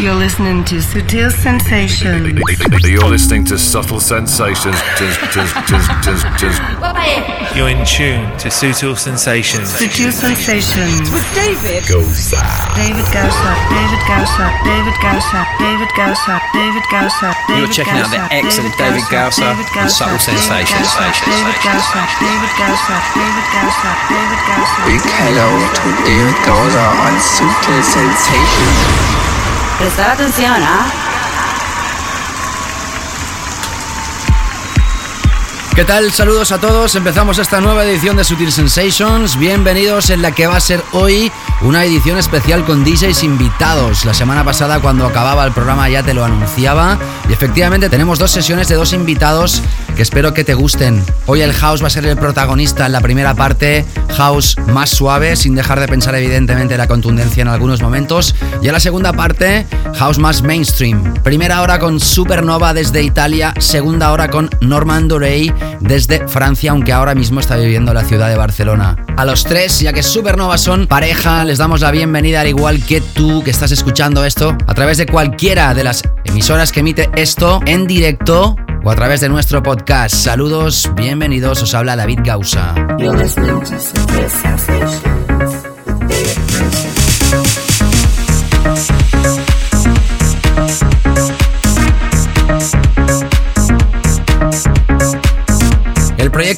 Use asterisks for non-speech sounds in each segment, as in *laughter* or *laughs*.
You're listening to Sutil Sensations. You're listening to Subtle Sensations. You're in tune to Sutil Sensations. Sutil Sensations. With David. Goza. David Gausa, David Gausa, David Gausa, David Gausa, David Gausa, You're checking out the Gausa, excellent David Gausa David on Subtle Sensations. Gausa, David Gausa, David Gausa, David Gausa, David Gausa. Big hello to David Gausa on Sutil Sensations. Prestar atención, ¿ah? ¿Qué tal? Saludos a todos. Empezamos esta nueva edición de Sutil Sensations. Bienvenidos en la que va a ser hoy una edición especial con DJs invitados. La semana pasada cuando acababa el programa ya te lo anunciaba y efectivamente tenemos dos sesiones de dos invitados que espero que te gusten. Hoy el house va a ser el protagonista en la primera parte, house más suave, sin dejar de pensar evidentemente la contundencia en algunos momentos. Y en la segunda parte, house más mainstream. Primera hora con Supernova desde Italia, segunda hora con Norman Dorey desde Francia, aunque ahora mismo está viviendo en la ciudad de Barcelona. A los tres, ya que Supernova son pareja, les damos la bienvenida al igual que tú que estás escuchando esto a través de cualquiera de las emisoras que emite esto en directo o a través de nuestro podcast. Saludos, bienvenidos, os habla David Gausa.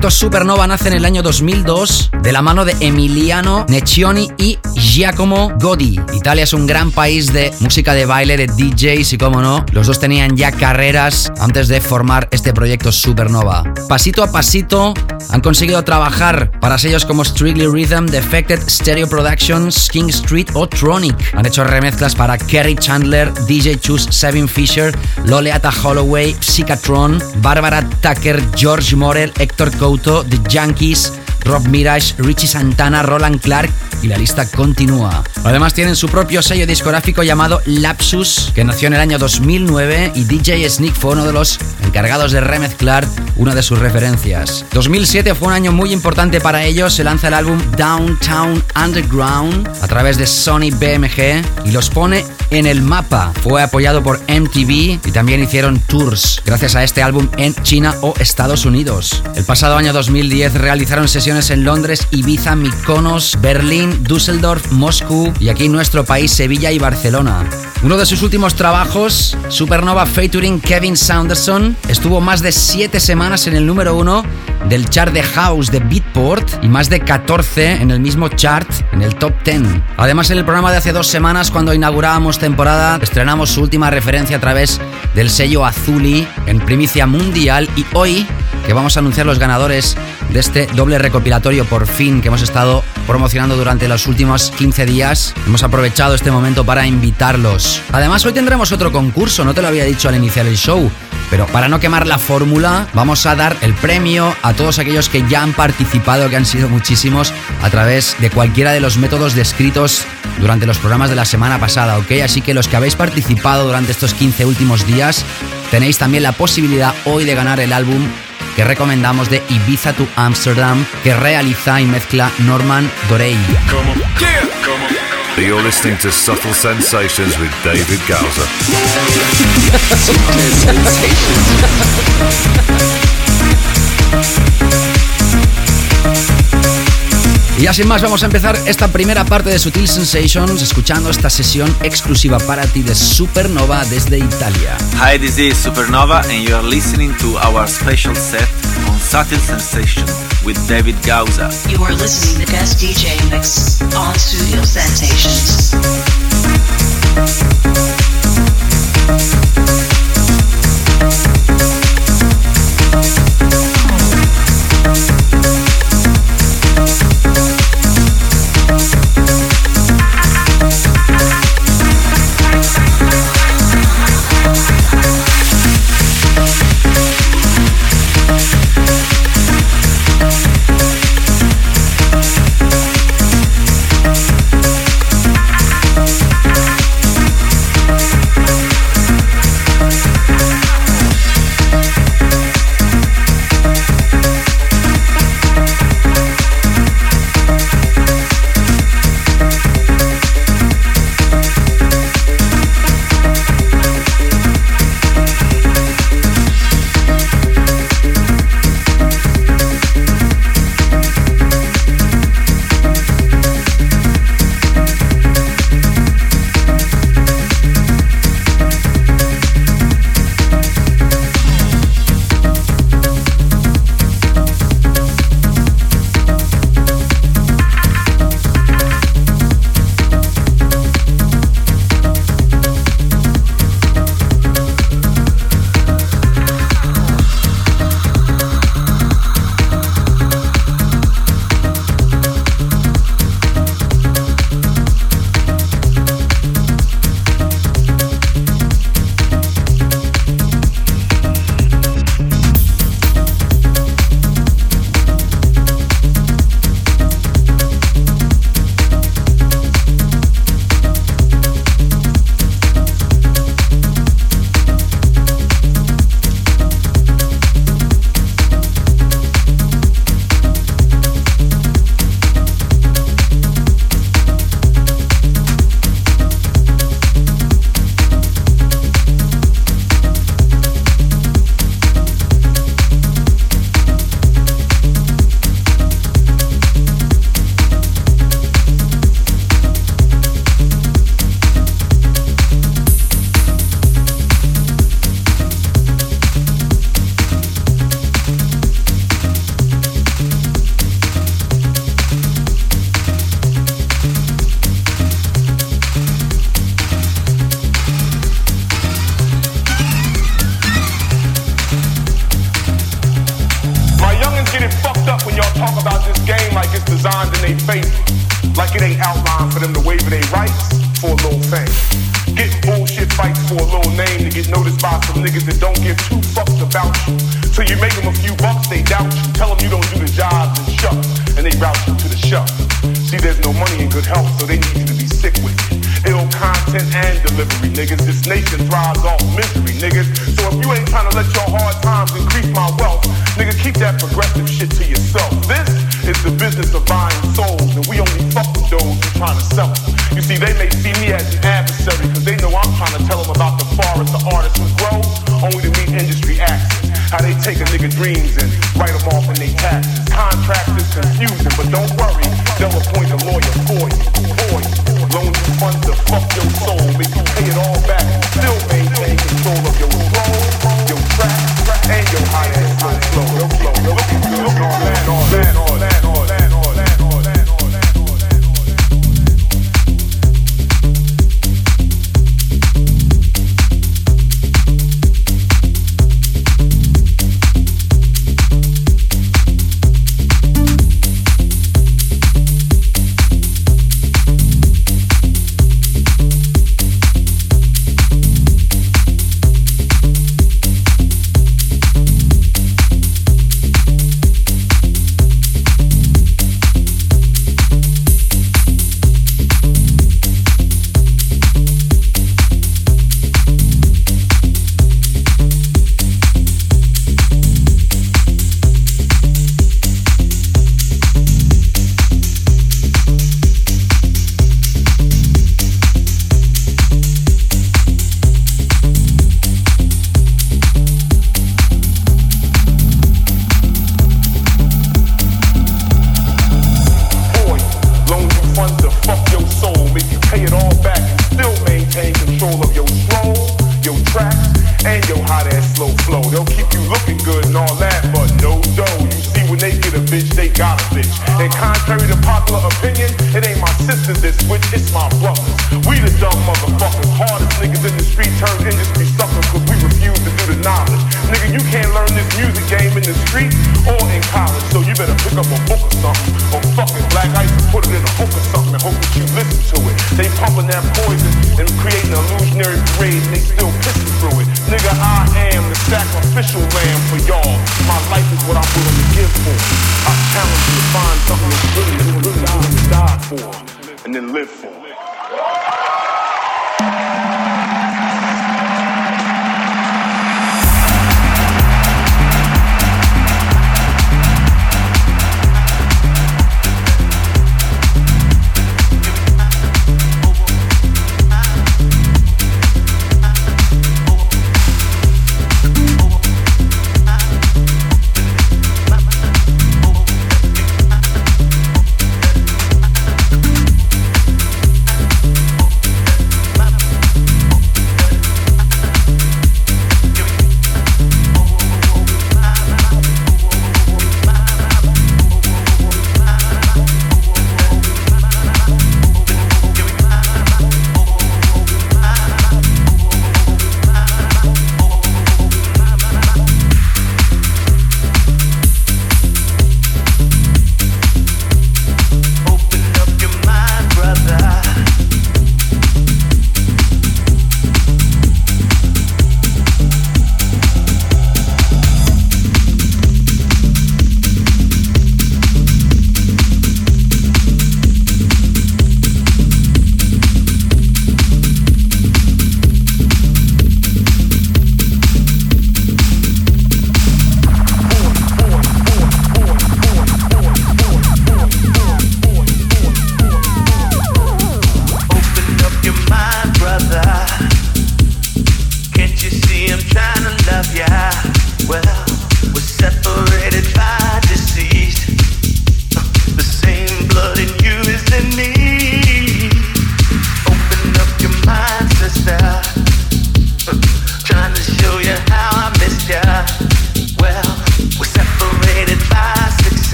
Proyecto Supernova nace en el año 2002 de la mano de Emiliano Neccioni y Giacomo Godi. Italia es un gran país de música de baile, de DJs y como no, los dos tenían ya carreras antes de formar este proyecto Supernova. Pasito a pasito han conseguido trabajar para sellos como Strictly Rhythm, Defected, Stereo Productions, King Street o Tronic. Han hecho remezclas para Kerry Chandler, DJ Chus, Sevin Fisher, Loleata Holloway, Psychatron, Barbara Tucker, George Morel, Héctor Couto, The Yankees, Rob Mirage, Richie Santana, Roland Clark y la lista continúa. Además tienen su propio sello discográfico llamado Lapsus, que nació en el año 2009 y DJ Sneak fue uno de los encargados de remezclar una de sus referencias. 2007 fue un año muy importante para ellos, se lanza el álbum Downtown Underground a través de Sony BMG y los pone en el mapa. Fue apoyado por MTV y también hicieron tours gracias a este álbum en China o Estados Unidos. El pasado año 2010 realizaron sesiones en Londres, Ibiza, Mykonos, Berlín, Düsseldorf, Moscú y aquí en nuestro país Sevilla y Barcelona. Uno de sus últimos trabajos, Supernova featuring Kevin Saunderson, estuvo más de 7 semanas en el número 1 del chart de House de Beatport y más de 14 en el mismo chart en el top 10. Además en el programa de hace dos semanas cuando inaugurábamos temporada estrenamos su última referencia a través del sello Azuli en primicia mundial y hoy que vamos a anunciar los ganadores de este doble recopilatorio por fin que hemos estado promocionando durante los últimos 15 días. Hemos aprovechado este momento para invitarlos. Además, hoy tendremos otro concurso, no te lo había dicho al iniciar el show, pero para no quemar la fórmula, vamos a dar el premio a todos aquellos que ya han participado, que han sido muchísimos, a través de cualquiera de los métodos descritos durante los programas de la semana pasada, ¿ok? Así que los que habéis participado durante estos 15 últimos días, tenéis también la posibilidad hoy de ganar el álbum que recomendamos de Ibiza to Amsterdam que realiza y mezcla Norman Dorey. You're listening to Subtle Sensations with David Gausa. *laughs* Sutil Sensations. Y así más vamos a empezar esta primera parte de Sutil Sensations escuchando esta sesión exclusiva para ti de Supernova desde Italia. Hi, this is Supernova, and you are listening to our special set on Subtle Sensation with David Gausa. You are listening to guest DJ mix on Studio Sensations.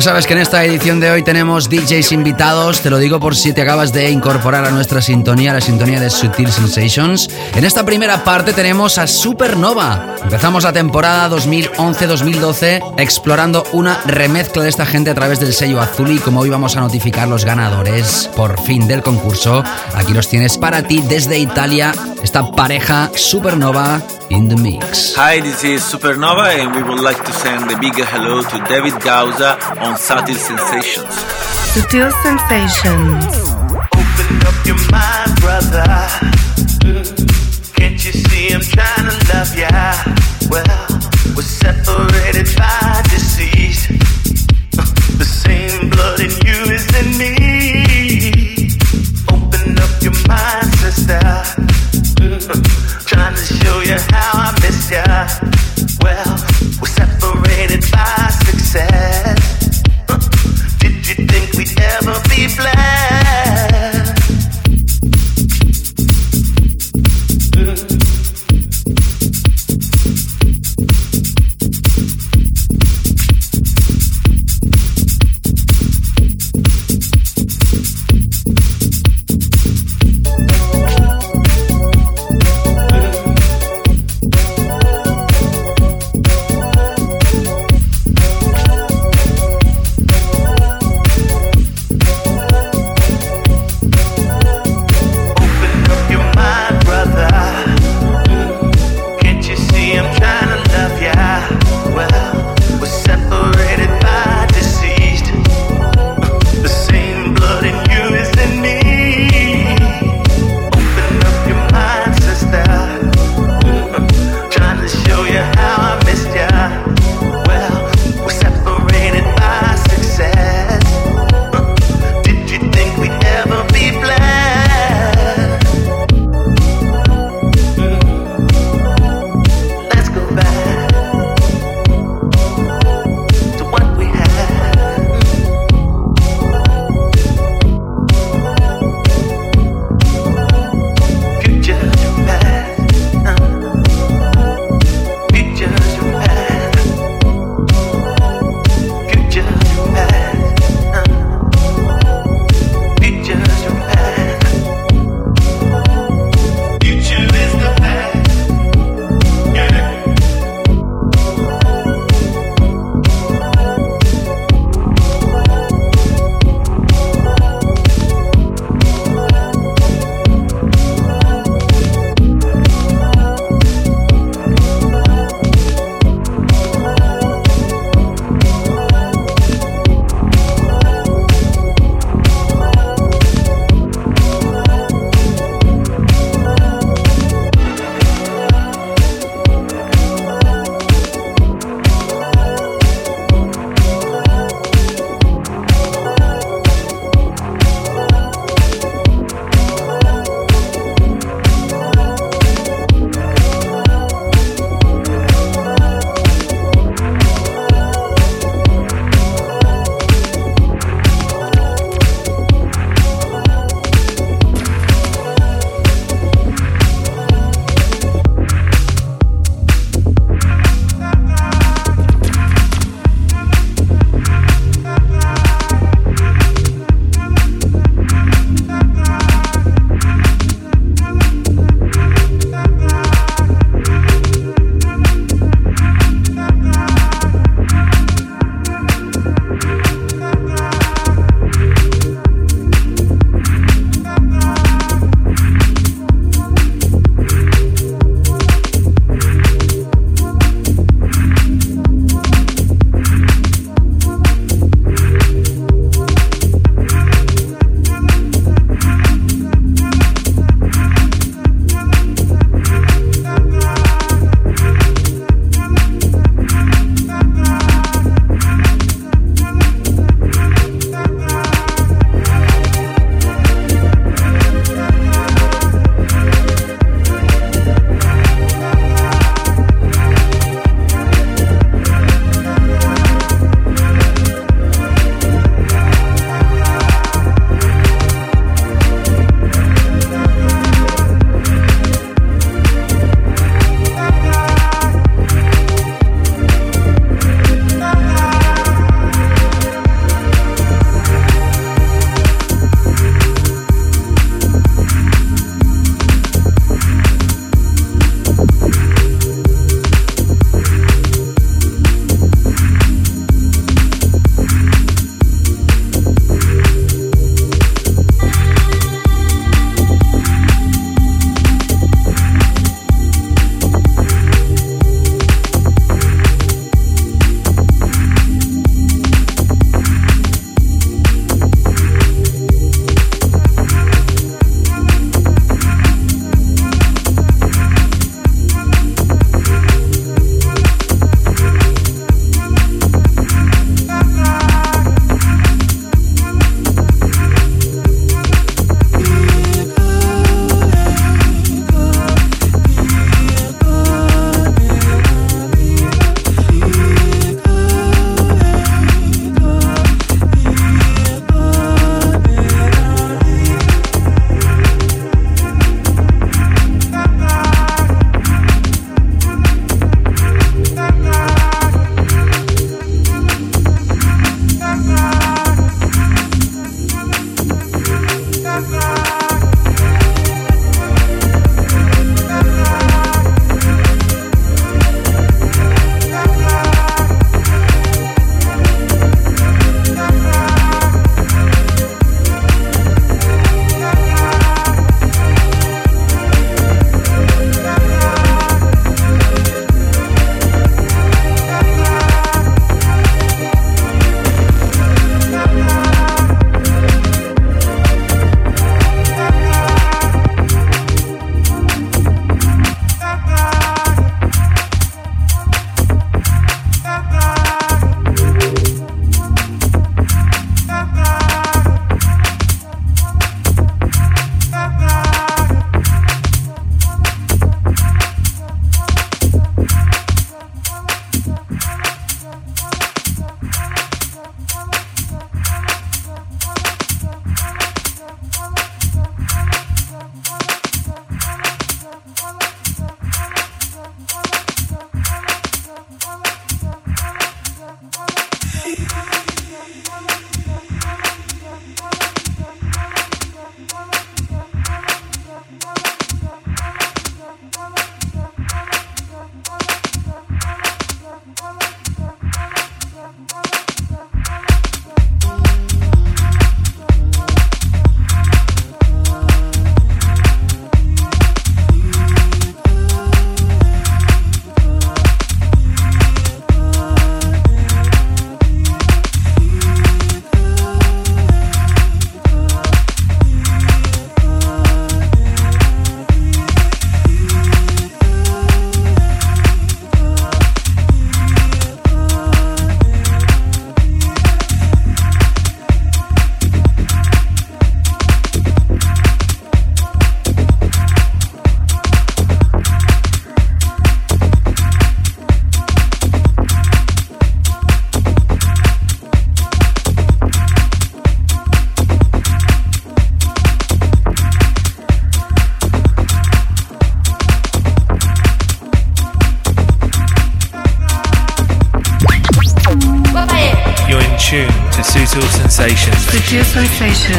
Ya sabes que en esta edición de hoy tenemos DJs invitados, te lo digo por si te acabas de incorporar a nuestra sintonía, la sintonía de Sutil Sensations. En esta primera parte tenemos a Supernova. Empezamos la temporada 2011-2012 explorando una remezcla de esta gente a través del sello azul y como hoy vamos a notificar los ganadores por fin del concurso, aquí los tienes para ti desde Italia, esta pareja Supernova in the mix. Hi, this is Supernova, and we would like to send a big hello to David Gausa on Subtle Sensations. Sutil Sensations. Open up your mind, brother. Can't you see I'm trying to love ya? Well, we're separated by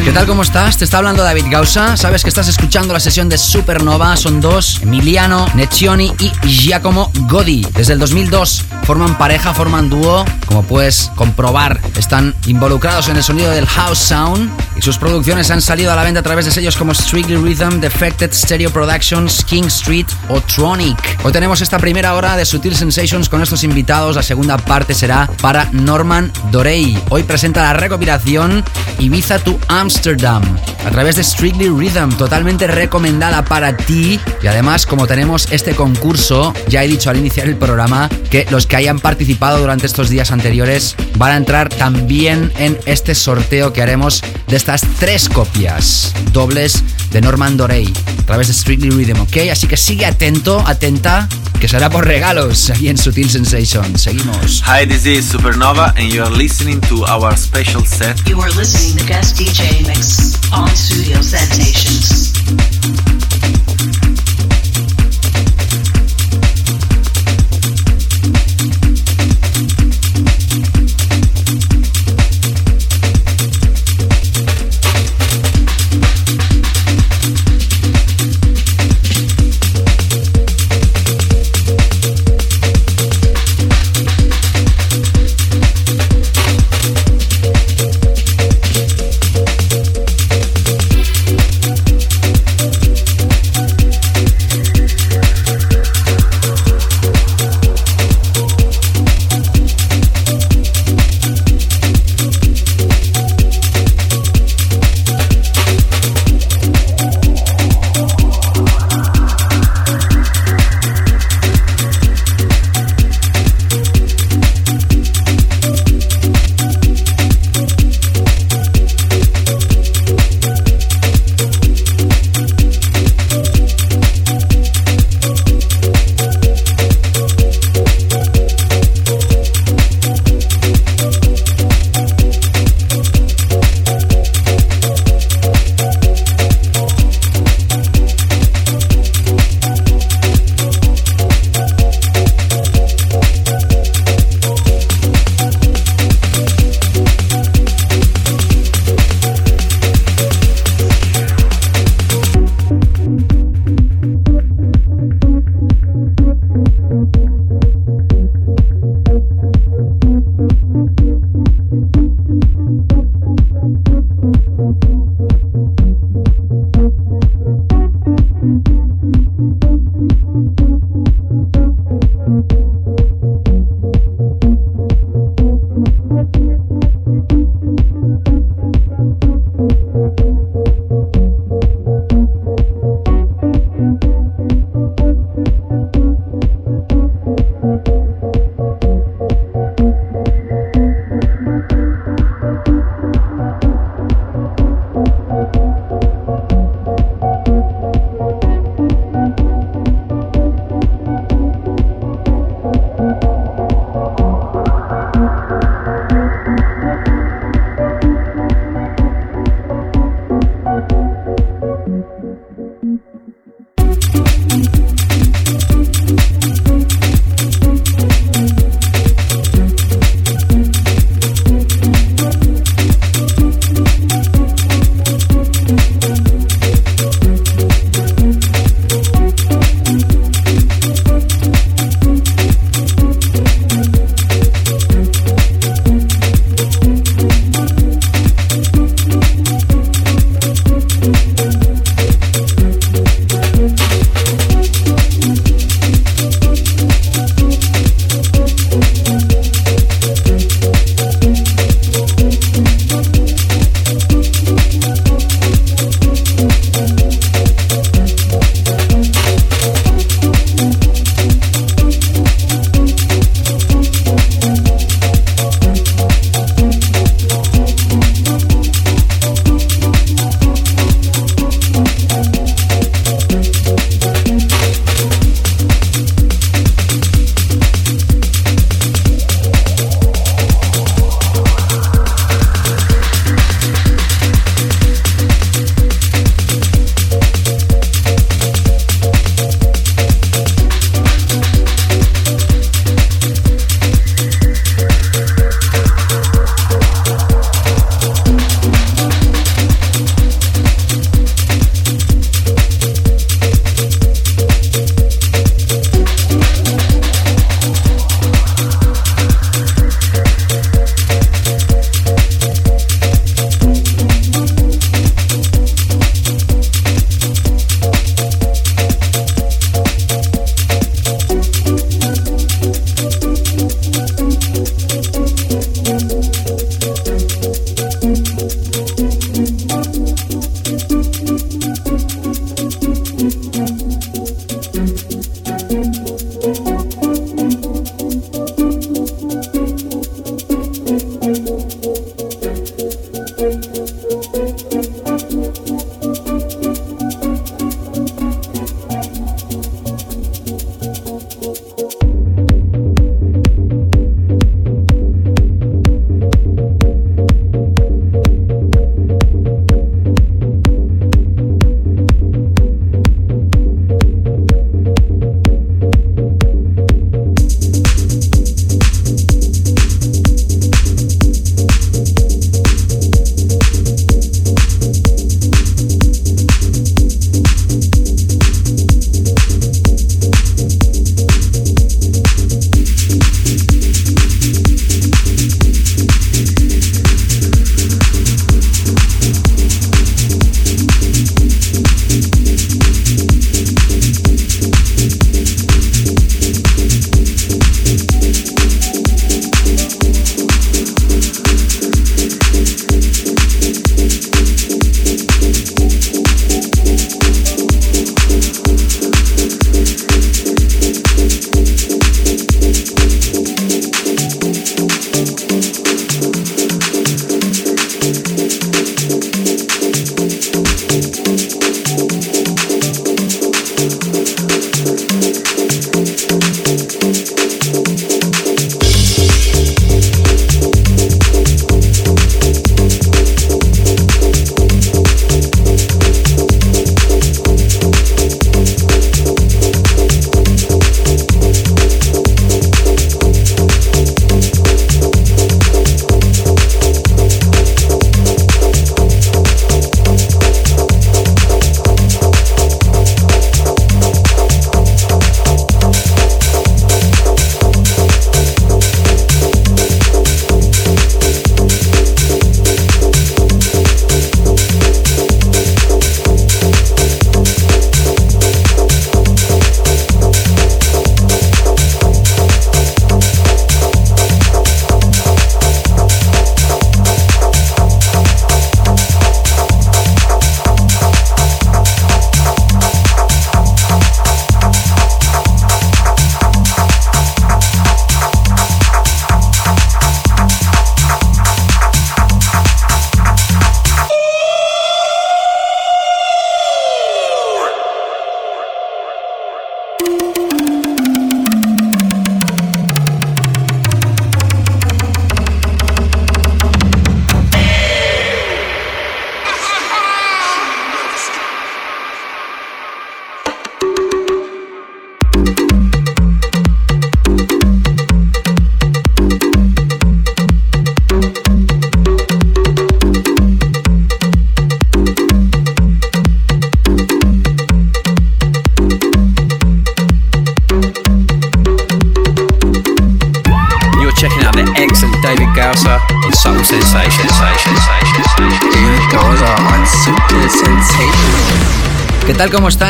¿Qué tal? ¿Cómo estás? Te está hablando David Gausa. Sabes que estás escuchando la sesión de Supernova. Son dos, Emiliano Neccioni y Giacomo Godi. Desde el 2002 forman pareja, forman dúo. Como puedes comprobar, están involucrados en el sonido del House Sound y sus producciones han salido a la venta a través de sellos como Strictly Rhythm, Defected Stereo Productions, King Street o Tronic. Hoy tenemos esta primera hora de Sutil Sensations con estos invitados. La segunda parte será para Norman Dorey. Hoy presenta la recopilación Ibiza to Amsterdam a través de Strictly Rhythm, totalmente recomendada para ti. Y además, como tenemos este concurso, ya he dicho al iniciar el programa que los que hayan participado durante estos días anteriores van a entrar también en este sorteo que haremos de estas tres copias dobles de Norman Dorey a través de Strictly Rhythm, ¿ok? Así que sigue atento, atenta, que será por regalos aquí en Sutil Sensation. Seguimos. Hi, this is Supernova, and you are listening to our special set. You are listening to guest DJ mix on Studio Sensations.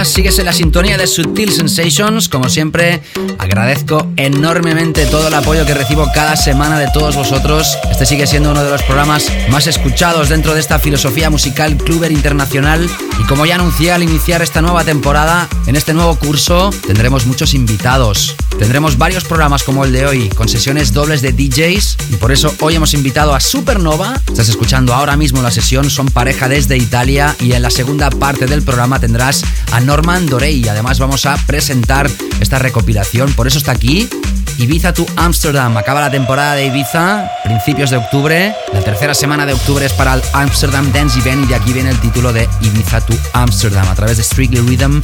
Estás? Sigues en la sintonía de Sutil Sensations. Como siempre, agradezco enormemente todo el apoyo que recibo cada semana de todos vosotros. Este sigue siendo uno de los programas más escuchados dentro de esta filosofía musical Cluber Internacional. Y como ya anuncié al iniciar esta nueva temporada, en este nuevo curso tendremos muchos invitados. Tendremos varios programas como el de hoy, con sesiones dobles de DJs. Por eso hoy hemos invitado a Supernova. Estás escuchando ahora mismo la sesión, son pareja desde Italia. Y en la segunda parte del programa tendrás a Norman Dorey. Además vamos a presentar esta recopilación, por eso está aquí. Ibiza to Amsterdam. Acaba la temporada de Ibiza, principios de octubre. La tercera semana de octubre es para el Amsterdam Dance Event y de aquí viene el título de Ibiza to Amsterdam a través de Strictly Rhythm.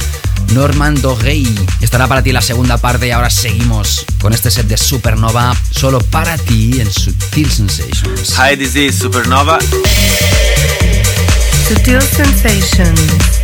Norman Dorey estará para ti la segunda parte y ahora seguimos con este set de Supernova solo para ti en Sutil Sensations. Hi, this is Supernova. Sutil Sensations.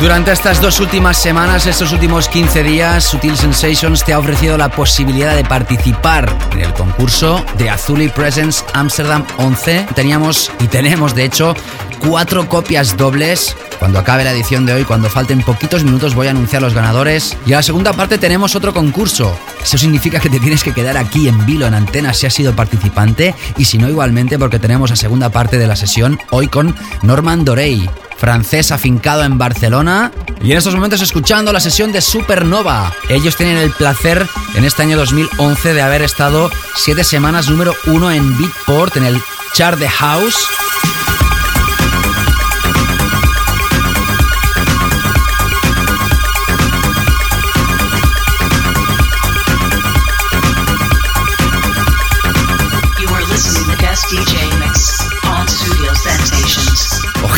Durante estas dos últimas semanas, estos últimos 15 días, Sutil Sensations te ha ofrecido la posibilidad de participar en el concurso de Azuli Presents Amsterdam 11. Teníamos y tenemos, de hecho, cuatro copias dobles. Cuando acabe la edición de hoy, cuando falten poquitos minutos, voy a anunciar los ganadores. Y a la segunda parte tenemos otro concurso. Eso significa que te tienes que quedar aquí en vilo, en antena, si has sido participante. Y si no, igualmente, porque tenemos la segunda parte de la sesión hoy con Norman Dorey francés afincado en Barcelona y en estos momentos escuchando la sesión de Supernova. Ellos tienen el placer en este año 2011 de haber estado siete semanas número uno en Beatport, en el chart de House.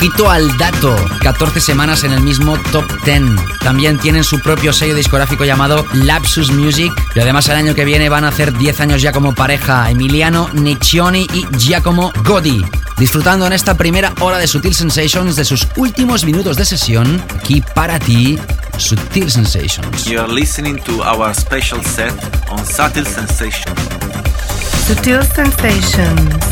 Ojito al dato, 14 semanas en el mismo top 10. También tienen su propio sello discográfico llamado Lapsus Music y además el año que viene van a hacer 10 años ya como pareja Emiliano Niccioni y Giacomo Godi. Disfrutando en esta primera hora de Sutil Sensations de sus últimos minutos de sesión, aquí para ti, Sutil Sensations. You are listening to our special set on Subtle Sensations. Sutil Sensations.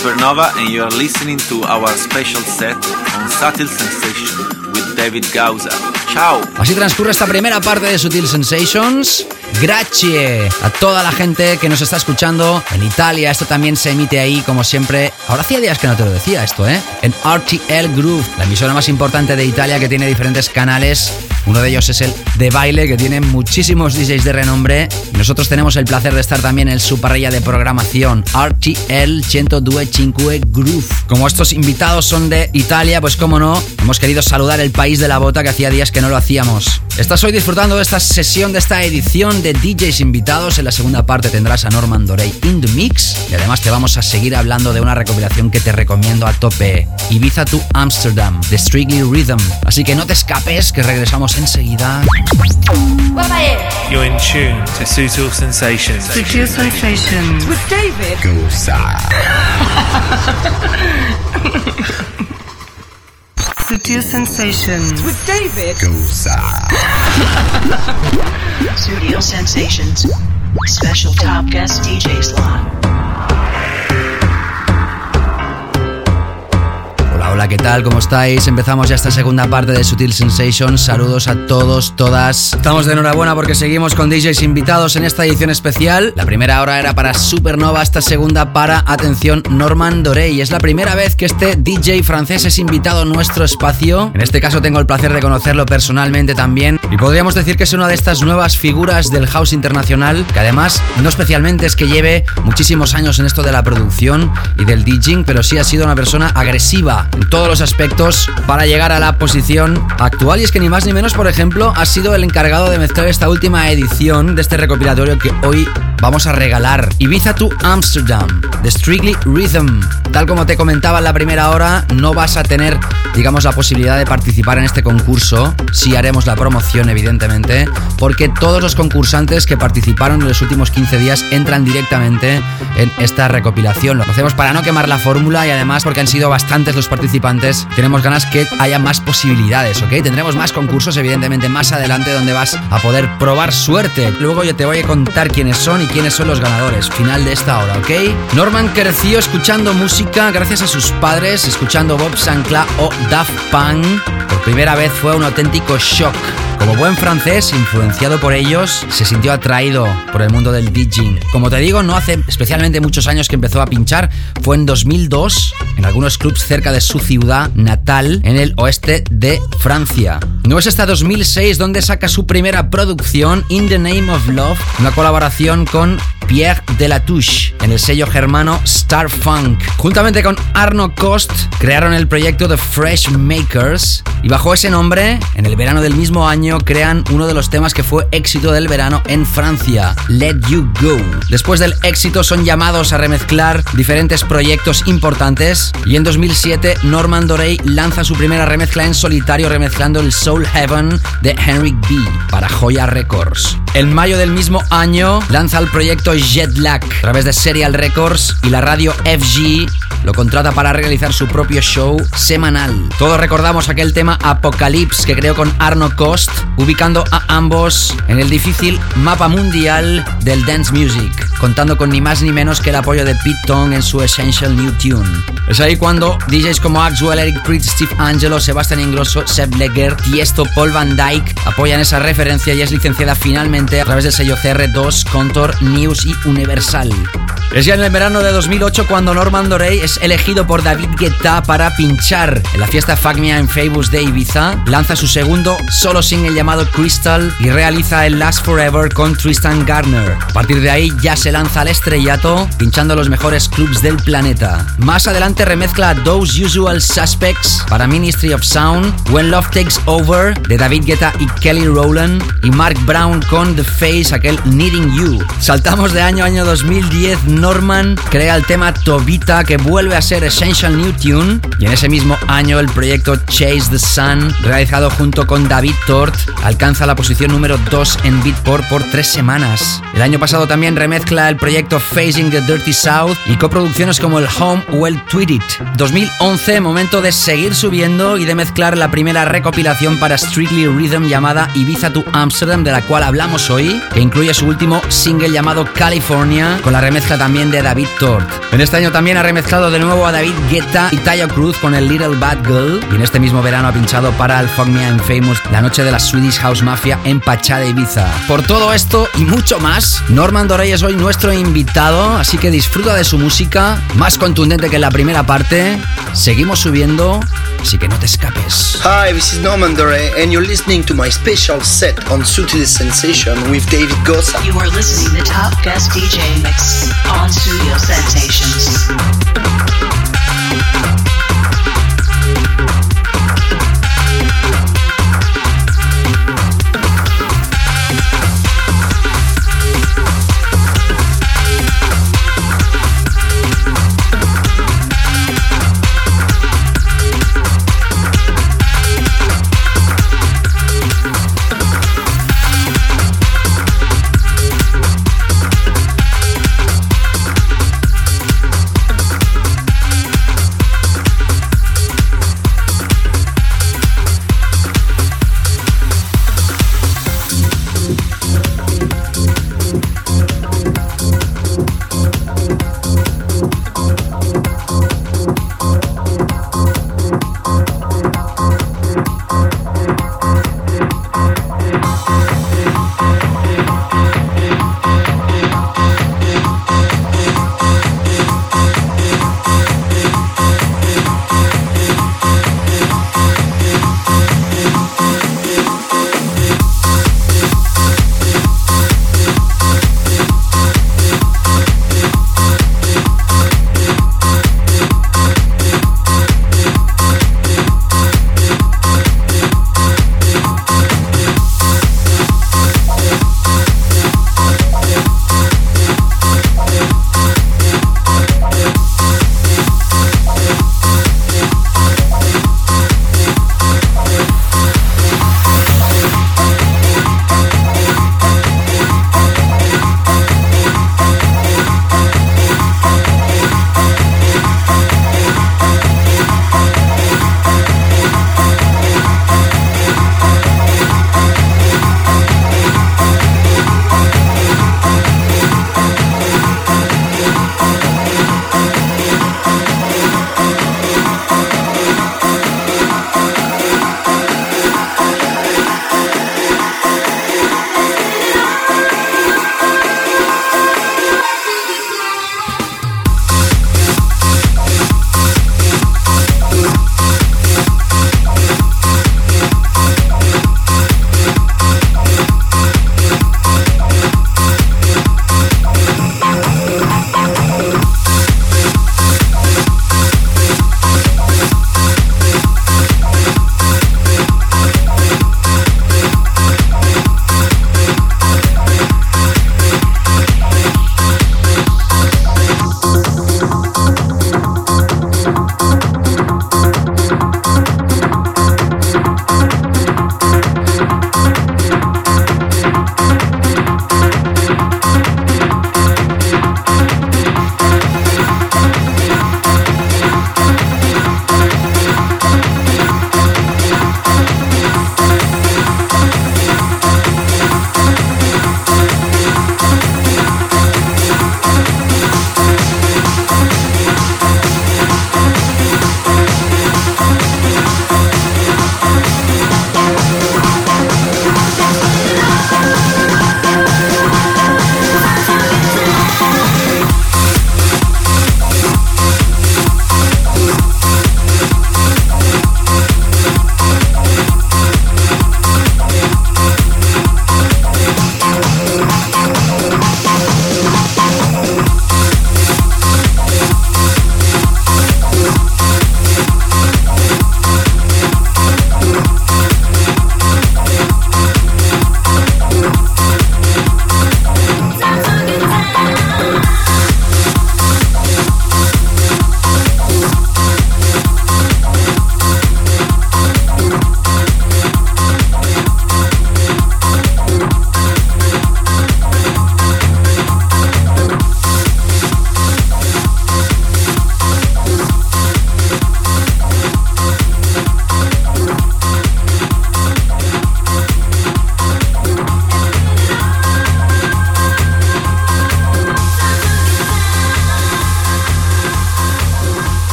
Supernova, and you are listening to our special set on Subtle Sensation with David Gausa. Ciao. Así transcurre esta primera parte de Sutil Sensations. Gracias a toda la gente que nos está escuchando en Italia. Esto también se emite ahí, como siempre. Ahora hacía días que no te lo decía esto, ¿eh? En RTL Groove, la emisora más importante de Italia que tiene diferentes canales. Uno de ellos es el de baile, que tiene muchísimos DJs de renombre. Nosotros tenemos el placer de estar también en su parrilla de programación, RTL 102.5 Groove. Como estos invitados son de Italia, pues como no, hemos querido saludar el país de la bota que hacía días que no lo hacíamos. Estás hoy disfrutando de esta sesión, de esta edición de DJs invitados. En la segunda parte tendrás a Norman Dorey in the mix. Y además te vamos a seguir hablando de una recopilación que te recomiendo a tope. Ibiza to Amsterdam, de Strictly Rhythm. Así que no te escapes, que regresamos enseguida. You're in tune to Sutil Sensations. Sutil Sensations. With David Sutil Sensations. With David Studio Sensations. Special top guest DJ slot. ¿Qué tal? ¿Cómo estáis? Empezamos ya esta segunda parte de Sutil Sensations. Saludos a todos, todas. Estamos de enhorabuena porque seguimos con DJs invitados en esta edición especial. La primera hora era para Supernova, esta segunda para, atención, Norman Dorey. Es la primera vez que este DJ francés es invitado a nuestro espacio. En este caso tengo el placer de conocerlo personalmente también. Y podríamos decir que es una de estas nuevas figuras del house internacional, que además no especialmente es que lleve muchísimos años en esto de la producción y del DJing, pero sí ha sido una persona agresiva en todos los aspectos para llegar a la posición actual. Y es que ni más ni menos, por ejemplo, ha sido el encargado de mezclar esta última edición de este recopilatorio que hoy vamos a regalar. Ibiza to Amsterdam, de Strictly Rhythm. Tal como te comentaba en la primera hora, no vas a tener, digamos, la posibilidad de participar en este concurso. Sí haremos la promoción, evidentemente, porque todos los concursantes que participaron en los últimos 15 días entran directamente en esta recopilación. Lo hacemos para no quemar la fórmula y además porque han sido bastantes los participantes, tenemos ganas que haya más posibilidades, ¿ok? Tendremos más concursos, evidentemente, más adelante donde vas a poder probar suerte. Luego yo te voy a contar quiénes son y quiénes son los ganadores. Final de esta hora, ¿ok? Norman creció escuchando música gracias a sus padres, escuchando Bob Sancla o Daft Punk. Por primera vez fue un auténtico shock. Como buen francés, influenciado por ellos, se sintió atraído por el mundo del DJing. Como te digo, no hace especialmente muchos años que empezó a pinchar, fue en 2002 en algunos clubs cerca de su ciudad natal, en el oeste de Francia. No es hasta 2006 donde saca su primera producción, In the Name of Love, una colaboración con Pierre Delatouche en el sello germano Star Funk. Juntamente con Arno Cost crearon el proyecto The Fresh Makers y bajo ese nombre, en el verano del mismo año, crean uno de los temas que fue éxito del verano en Francia, Let You Go. Después del éxito son llamados a remezclar diferentes proyectos importantes y en 2007 Norman Dorey lanza su primera remezcla en solitario remezclando el Soul Heaven de Henrik B para Joya Records. En mayo del mismo año lanza el proyecto Jetlag a través de Serial Records y la radio FG lo contrata para realizar su propio show semanal. Todos recordamos aquel tema Apocalypse que creó con Arno Cost, ubicando a ambos en el difícil mapa mundial del dance music, contando con ni más ni menos que el apoyo de Pete Tong en su Essential New Tune. Es ahí cuando DJs como Axwell, Eric Pritz, Steve Angelo, Sebastian Ingrosso, Seb Leger, Tiesto, Paul Van Dyke apoyan esa referencia y es licenciada finalmente a través del sello CR2, Contour, News y Universal. Es ya en el verano de 2008 cuando Norman Dorey es elegido por David Guetta para pinchar en la fiesta Fagmia en Famous de Ibiza. Lanza su segundo solo single llamado Crystal y realiza el Last Forever con Tristan Garner. A partir de ahí ya se lanza al estrellato, pinchando los mejores clubs del planeta. Más adelante remezcla Those Usual Suspects para Ministry of Sound, When Love Takes Over de David Guetta y Kelly Rowland y Mark Brown con The Face, aquel Needing You. Saltamos de año a año 2010 Norman crea el tema Tobita que vuelve a ser Essential New Tune y en ese mismo año el proyecto Chase the Sun realizado junto con David Tort alcanza la posición número 2 en Beatport por tres semanas. El año pasado también remezcla el proyecto Facing the Dirty South y coproducciones como el Home Well Tweeted. 2011, momento de seguir subiendo y de mezclar la primera recopilación para Strictly Rhythm llamada Ibiza to Amsterdam de la cual hablamos hoy, que incluye su último single llamado California con la remezcla también de David Tort. En este año también ha remezclado de nuevo a David Guetta y Tayo Cruz con el Little Bad Girl y en este mismo verano ha pinchado para el I'm Famous la noche de la Swedish House Mafia en Pachá de Ibiza. Por todo esto y mucho más, Norman Dorey es hoy nuestro invitado, así que disfruta de su música, más contundente que en la primera parte. Seguimos subiendo, así que no te escapes. Hi, this is Norman Dorey, and you're listening to my special set on Sutil Sensation with David Gosa. You are listening to Top Guest DJ Mix on Studio Sensations.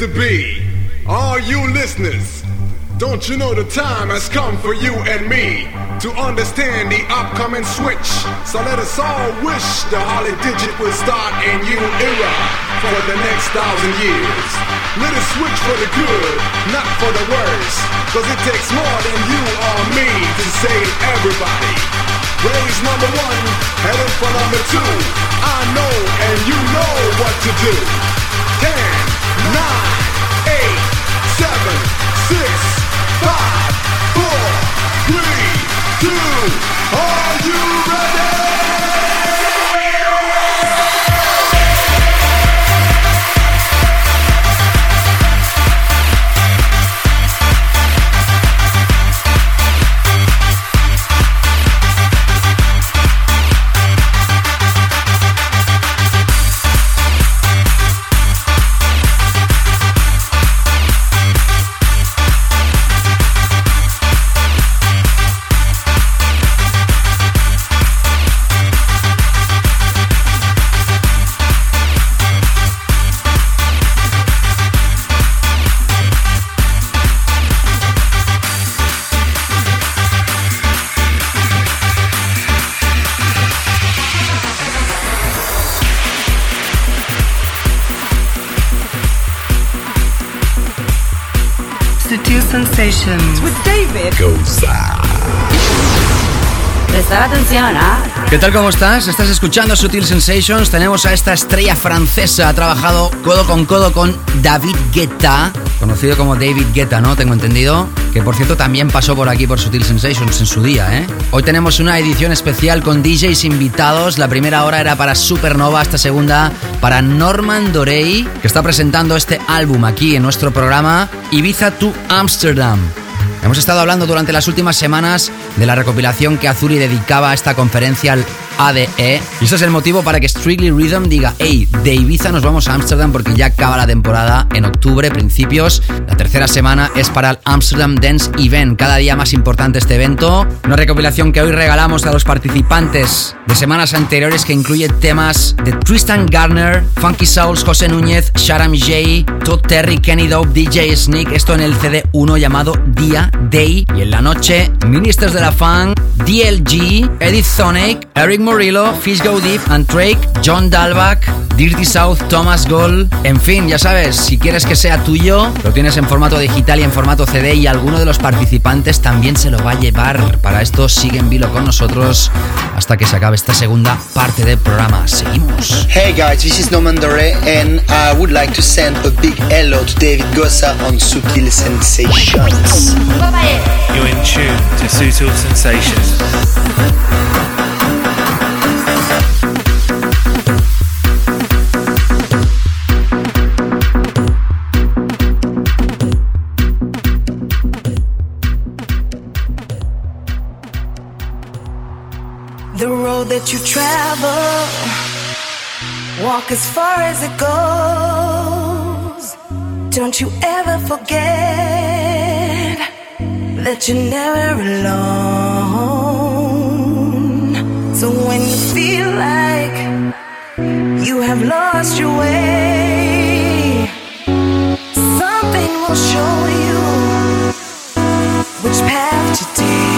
To be, all you listeners, don't you know the time has come for you and me to understand the upcoming switch? So let us all wish the Holly Digit will start a new era for the next thousand years. Let us switch for the good, not for the worse. Cause it takes more than you or me to save everybody. Raise number one, headed for number two. I know and you know what to do. Sensations with David Prestar atención, ¿ah? ¿Qué tal, cómo estás? Estás escuchando Sutil Sensations. Tenemos a esta estrella francesa. Ha trabajado codo con codo con David Guetta, conocido como David Guetta, ¿no? Tengo entendido. Que por cierto también pasó por aquí por Sutil Sensations en su día, ¿eh? Hoy tenemos una edición especial con DJs invitados. La primera hora era para Supernova, esta segunda para Norman Dorey, que está presentando este álbum aquí en nuestro programa Ibiza to Amsterdam. Hemos estado hablando durante las últimas semanas de la recopilación que Azuri dedicaba a esta conferencia ADE. Y este es el motivo para que Strictly Rhythm diga, hey, de Ibiza nos vamos a Amsterdam porque ya acaba la temporada en octubre, principios. La tercera semana es para el Amsterdam Dance Event, cada día más importante este evento. Una recopilación que hoy regalamos a los participantes de semanas anteriores que incluye temas de Tristan Garner, Funky Souls, José Núñez, Sharam J, Todd Terry, Kenny Dope, DJ Sneak, esto en el CD1 llamado Día Day. Y en la noche, Ministers de la Funk, DLG, Edith Sonic, Eric Morillo, Fish Go Deep, and Drake, John Dalbach, Dirty South, Thomas Gold. En fin, ya sabes, si quieres que sea tuyo, lo tienes en formato digital y en formato CD y alguno de los participantes también se lo va a llevar. Para esto sigue en vilo con nosotros hasta que se acabe esta segunda parte del programa. Seguimos. Hey guys, this is Norman Dore and I would like to send a big hello to David Gossa on Sutil Sensations. You're in tune to Sutil Sensations. The road that you travel, walk as far as it goes. Don't you ever forget that you're never alone. So when you feel like you have lost your way, something will show you which path to take.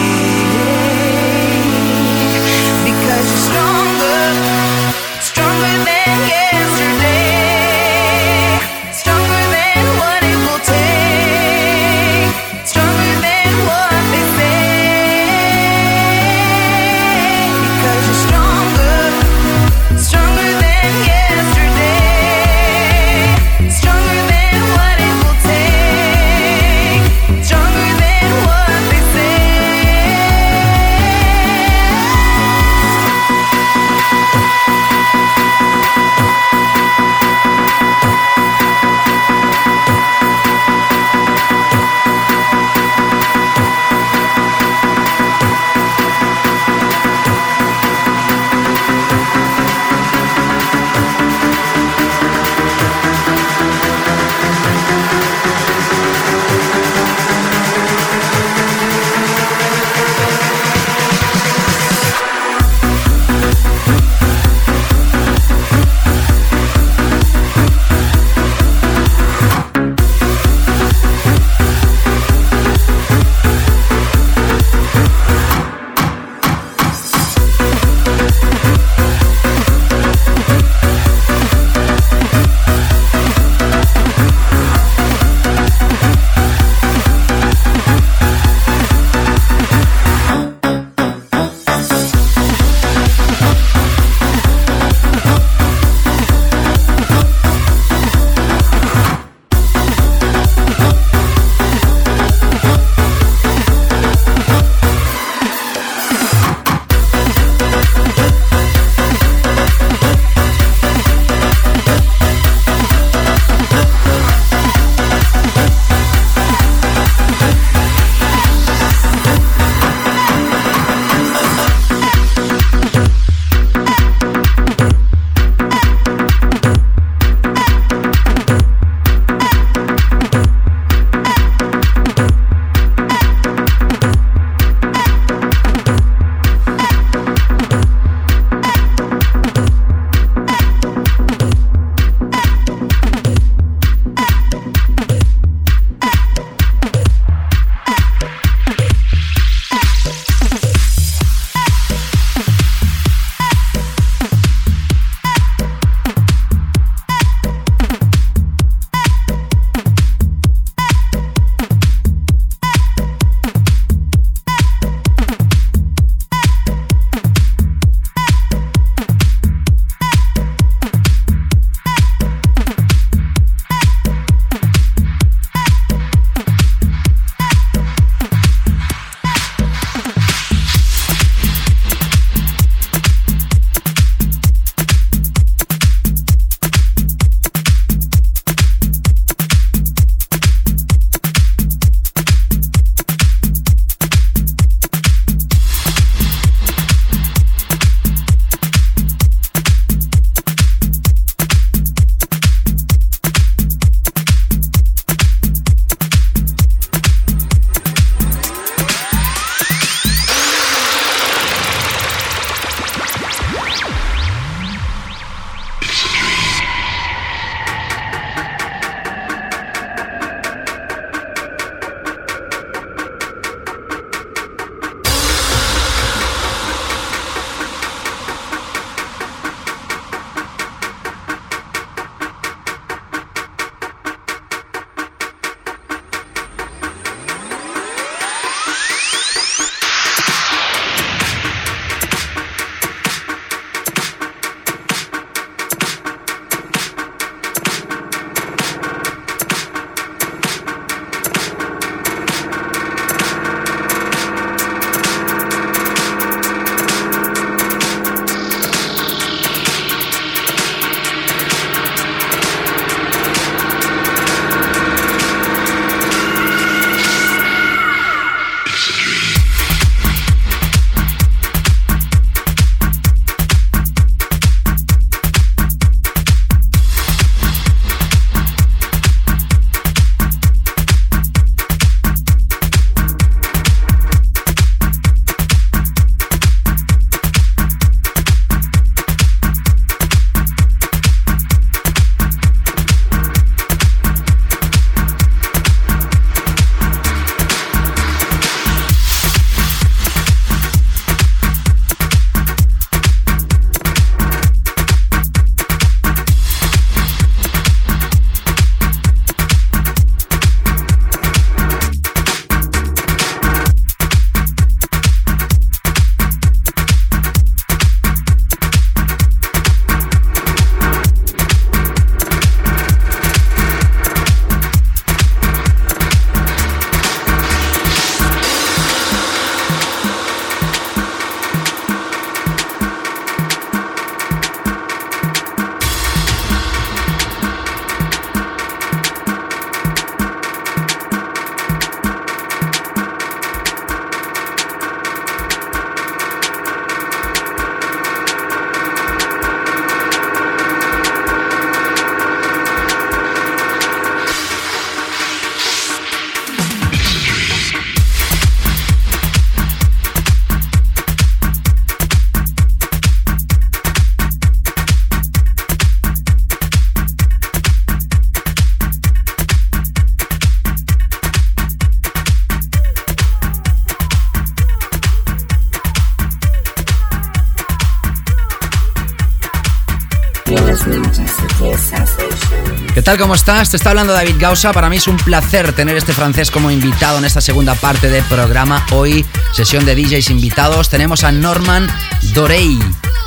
Tal? ¿Cómo estás? Te está hablando David Gausa. Para mí es un placer tener este francés como invitado en esta segunda parte del programa. Hoy, sesión de DJs invitados. Tenemos a Norman Dorey,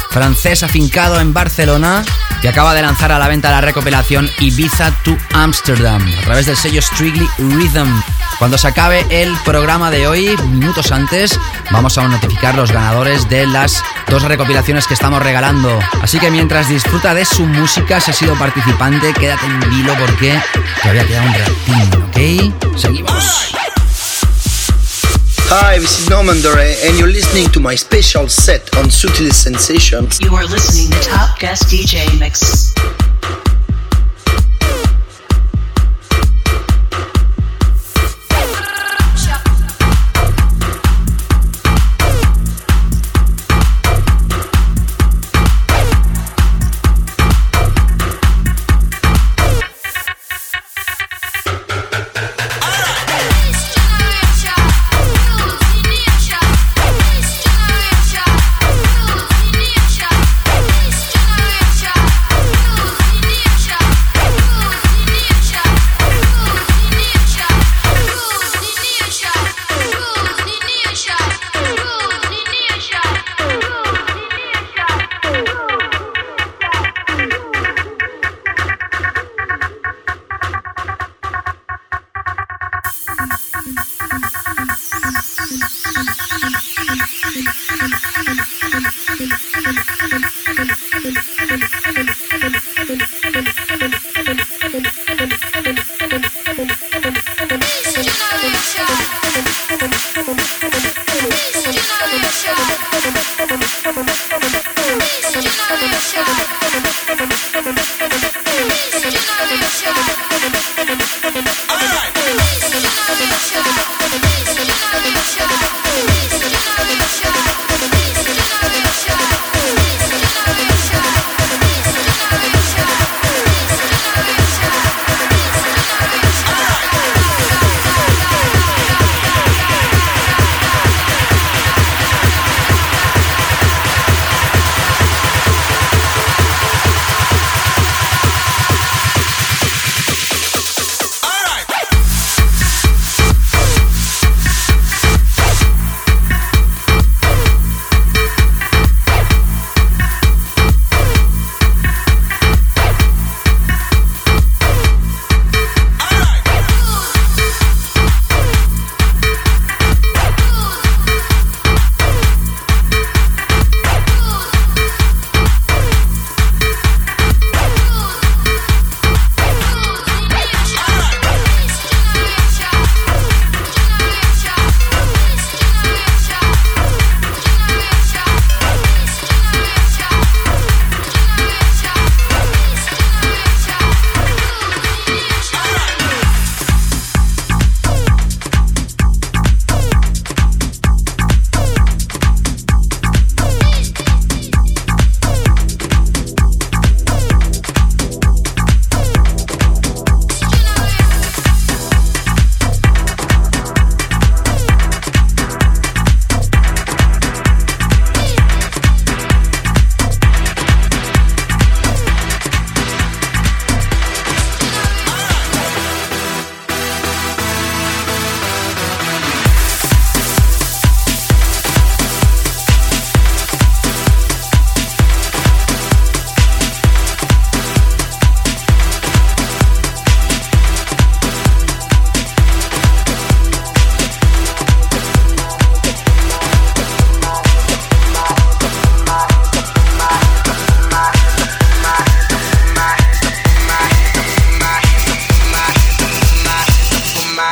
francés afincado en Barcelona, que acaba de lanzar a la venta la recopilación Ibiza to Amsterdam a través del sello Strictly Rhythm. Cuando se acabe el programa de hoy, minutos antes, vamos a notificar los ganadores de las dos recopilaciones que estamos regalando. Así que mientras disfruta de su música, si has sido participante, quédate en vilo porque todavía queda un ratín, ¿ok? Seguimos. Hi, this is Norman Dore, and you're listening to my special set on Sutil Sensations. You are listening to Top Guest DJ Mix.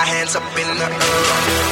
hands up in the air.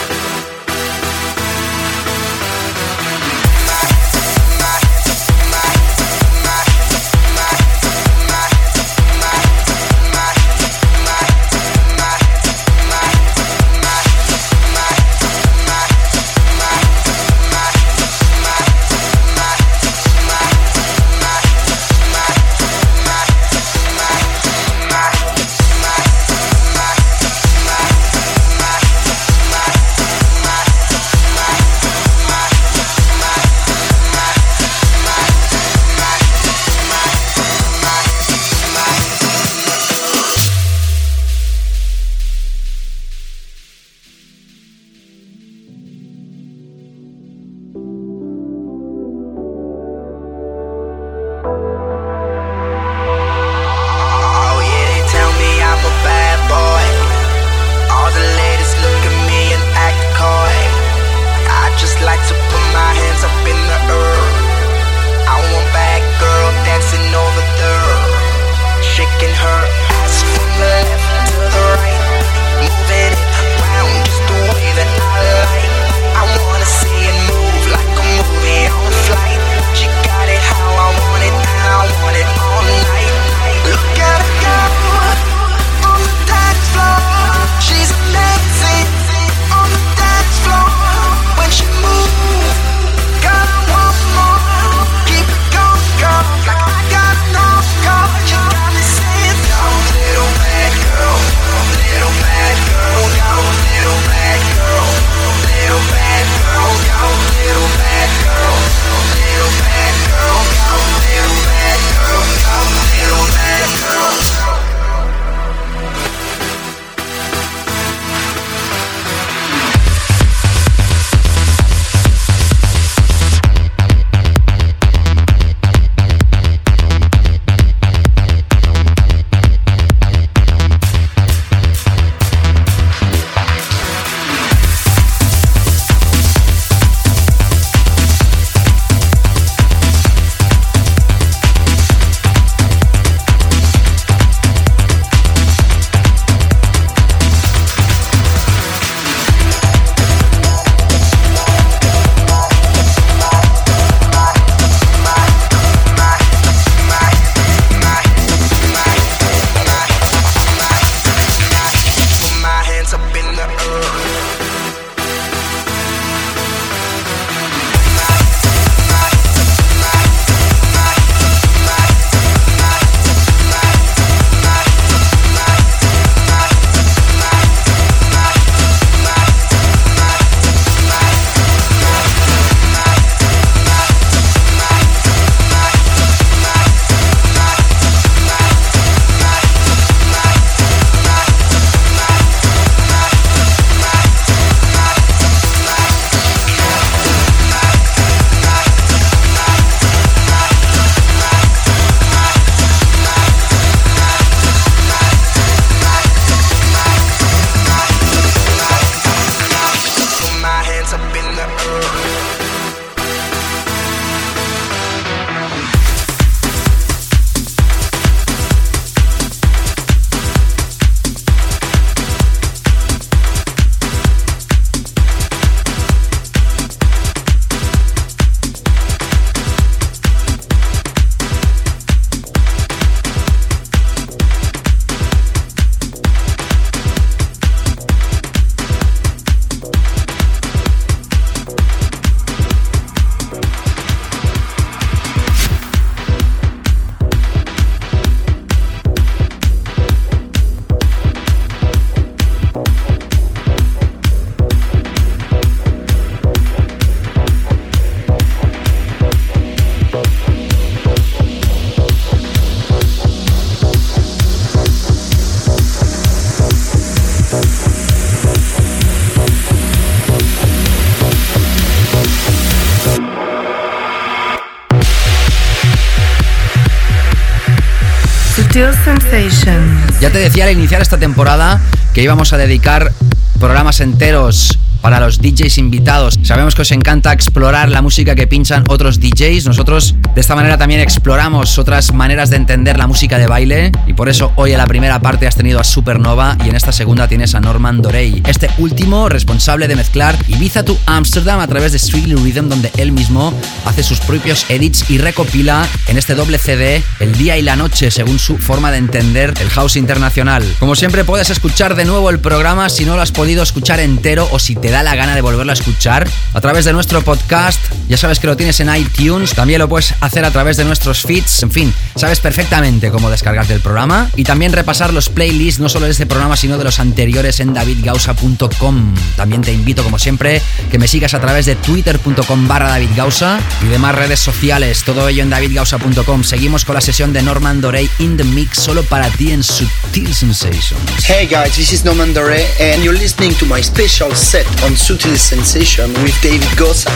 Ya te decía al iniciar esta temporada que íbamos a dedicar programas enteros para los DJs invitados. Sabemos que os encanta explorar la música que pinchan otros DJs. Nosotros de esta manera también exploramos otras maneras de entender la música de baile y por eso hoy en la primera parte has tenido a Supernova y en esta segunda tienes a Norman Dorey. Este último responsable de mezclar Ibiza to Amsterdam a través de Strictly Rhythm donde él mismo hace sus propios edits y recopila en este doble CD el día y la noche según su forma de entender el house internacional. Como siempre puedes escuchar de nuevo el programa si no lo has podido escuchar entero o si te da la gana de volverlo a escuchar a través de nuestro podcast. Ya sabes que lo tienes en iTunes, también lo puedes hacer a través de nuestros feeds. En fin, sabes perfectamente cómo descargarte el programa y también repasar los playlists no solo de este programa sino de los anteriores en davidgausa.com. También te invito como siempre que me sigas a través de twitter.com barra davidgausa y demás redes sociales, todo ello en davidgausa.com. Seguimos con la sesión de Norman Dorey in the mix solo para ti en Sutil Sensations. Hey guys, this is Norman Dorey and you're listening to my special set on Sutil Sensation with David Gosa.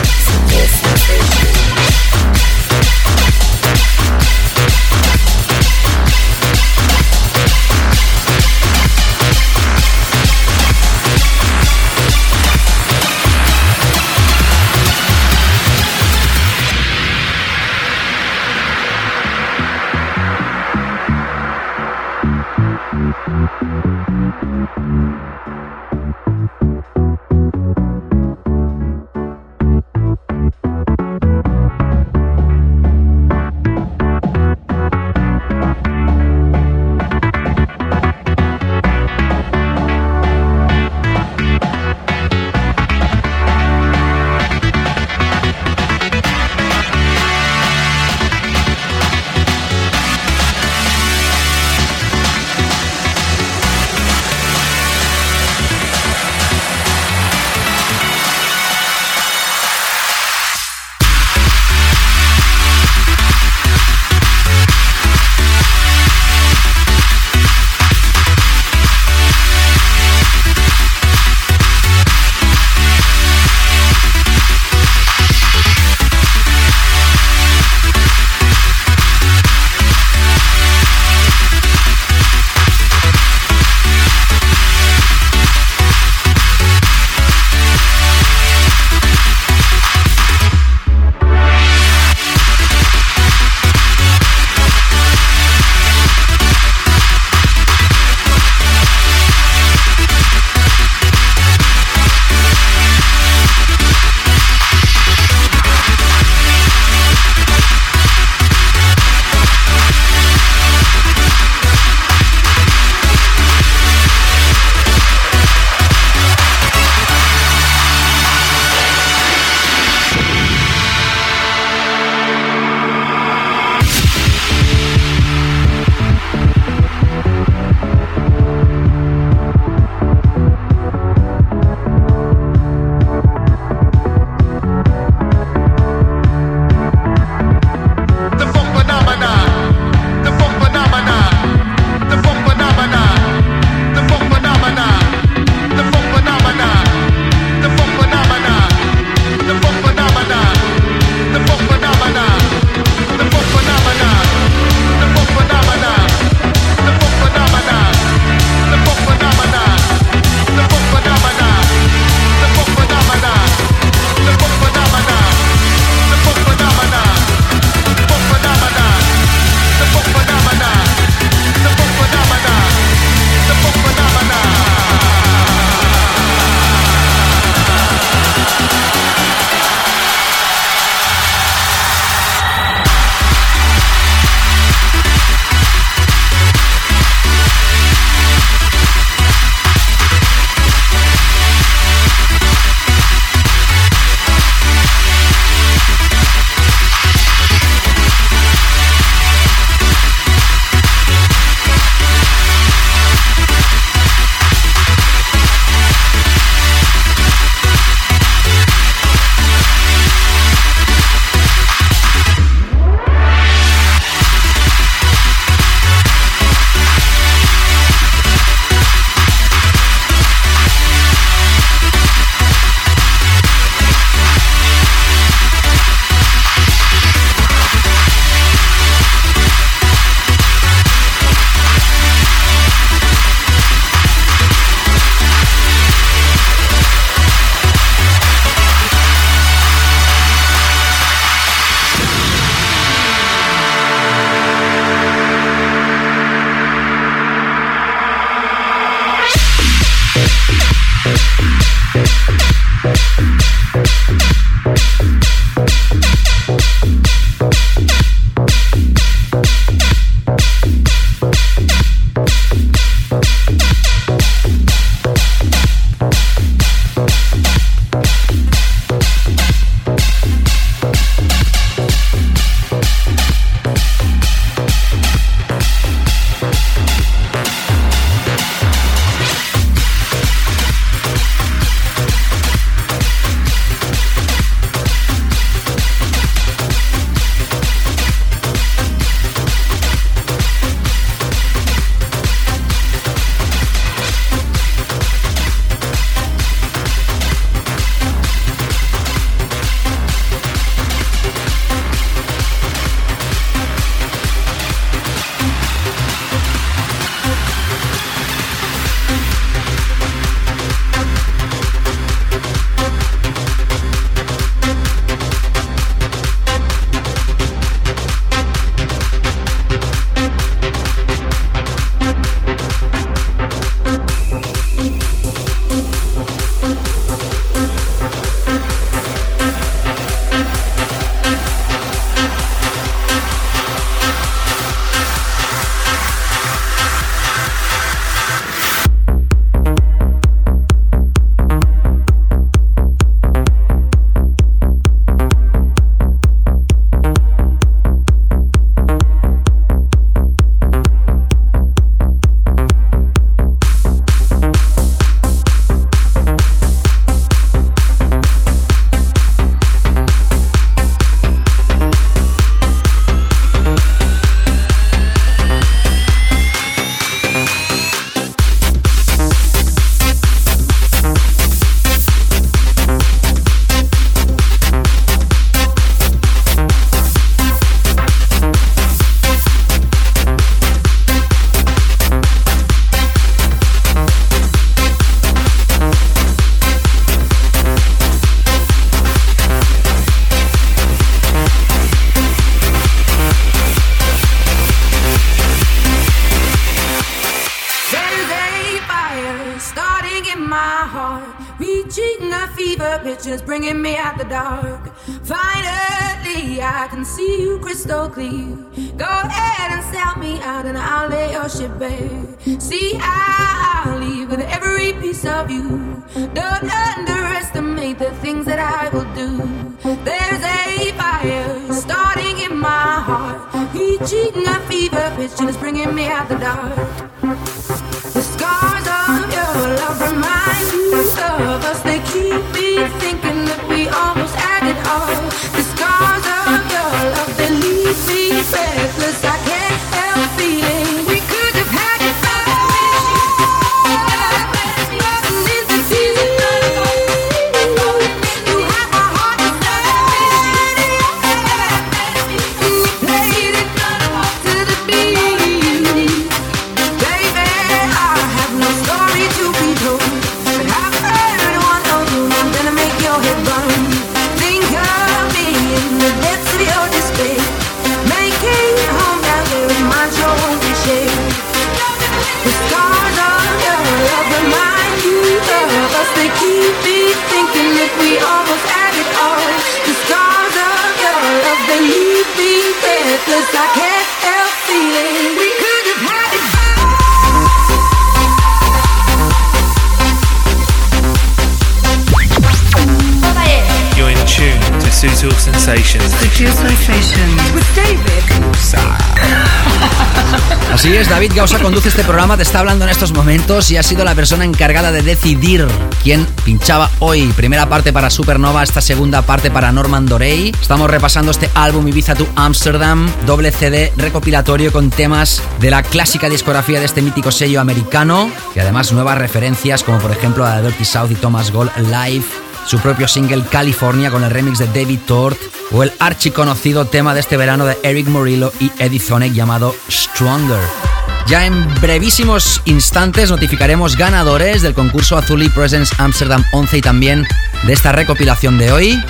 Te está hablando en estos momentos y ha sido la persona encargada de decidir quién pinchaba hoy. Primera parte para Supernova, esta segunda parte para Norman Dorey. Estamos repasando este álbum Ibiza to Amsterdam, doble CD recopilatorio con temas de la clásica discografía de este mítico sello americano y además nuevas referencias como por ejemplo a Dirty South y Thomas Gold Live su propio single California con el remix de David Tort o el archiconocido tema de este verano de Eric Morillo y Eddie Zonek llamado Stronger. Ya en brevísimos instantes notificaremos ganadores del concurso Azuli Presents Amsterdam 11 y también de esta recopilación de hoy.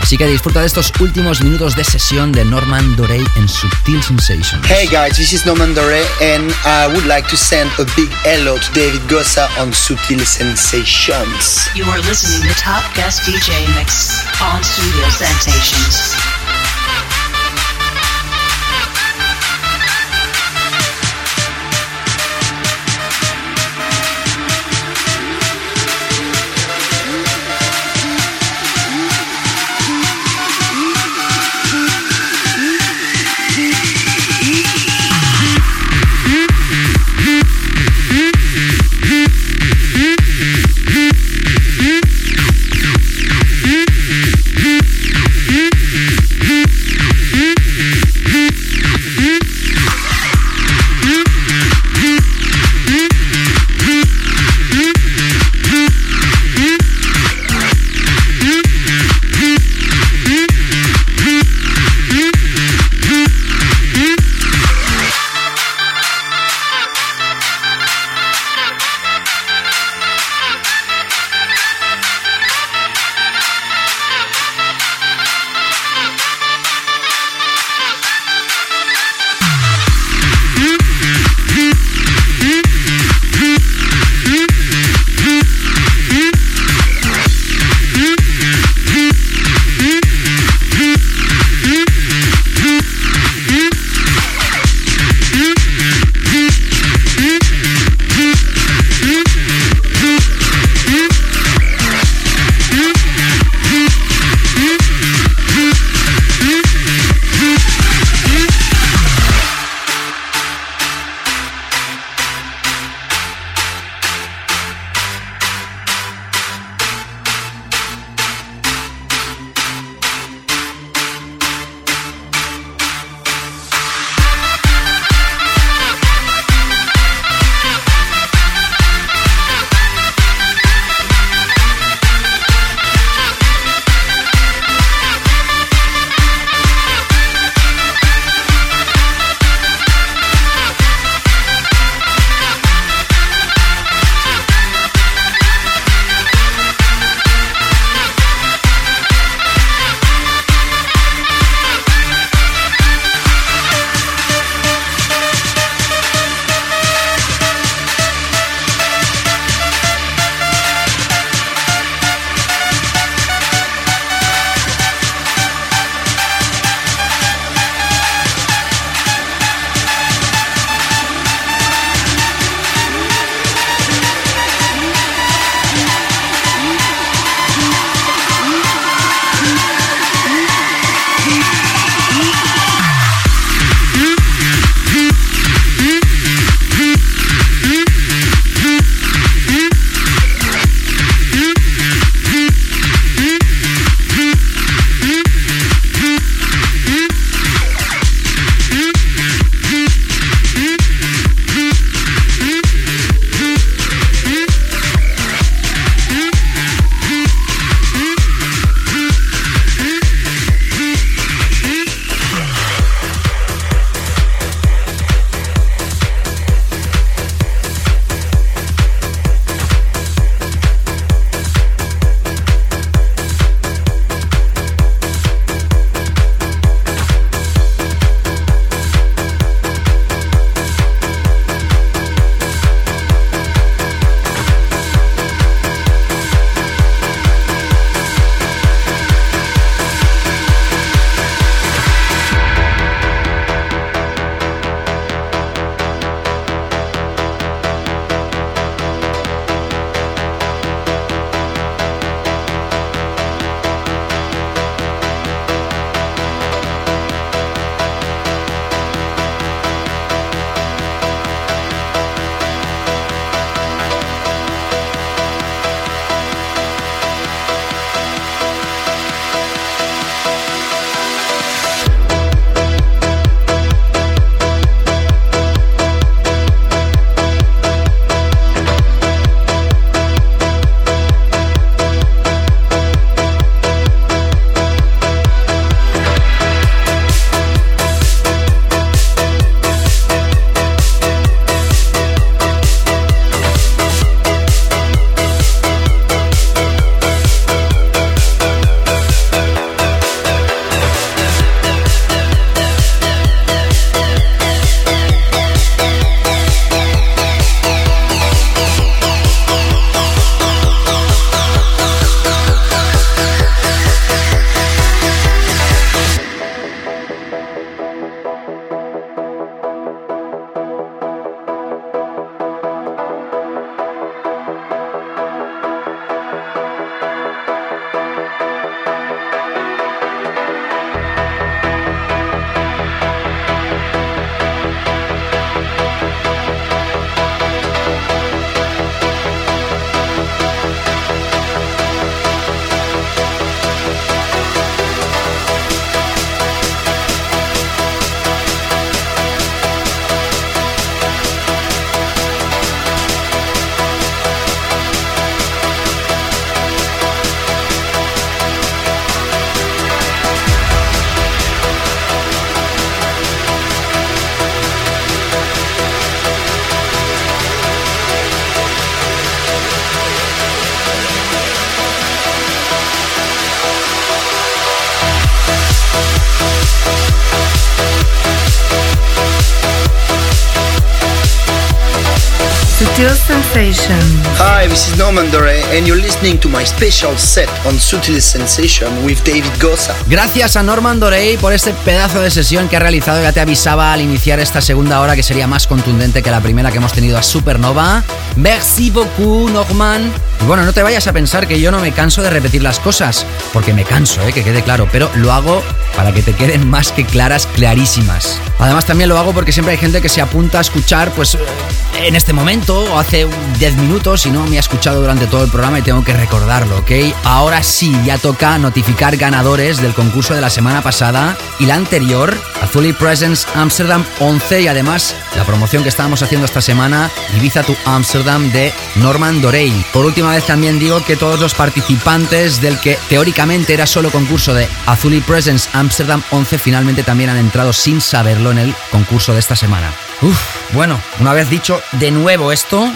Así que disfruta de estos últimos minutos de sesión de Norman Dorey en Subtil Sensations. Hey guys, this is Norman Dore and I would like to send a big hello to David Gossa on Sutil Sensations. You are listening to Top Guest DJ Mix on Studio Sensations. Dore, and you're listening to my special set on Sensation with David. Gracias a Norman Dorey por este pedazo de sesión que ha realizado. Ya te avisaba al iniciar esta segunda hora que sería más contundente que la primera que hemos tenido a Supernova. Merci beaucoup, Norman. Y bueno, no te vayas a pensar que yo no me canso de repetir las cosas, porque me canso, eh, que quede claro, pero lo hago para que te queden más que claras, clarísimas. Además también lo hago porque siempre hay gente que se apunta a escuchar, pues en este momento o hace 10 minutos y no me ha escuchado durante todo el programa y tengo que recordarlo, ¿ok? Ahora sí, ya toca notificar ganadores del concurso de la semana pasada y la anterior, Azuli Presents Amsterdam 11 y además la promoción que estábamos haciendo esta semana, Ibiza to Amsterdam de Norman Dorey. Por última vez también digo que todos los participantes del que teóricamente era solo concurso de Azuli Presents Amsterdam 11 finalmente también han entrado sin saberlo en el concurso de esta semana. Uf, bueno, una vez dicho de nuevo esto,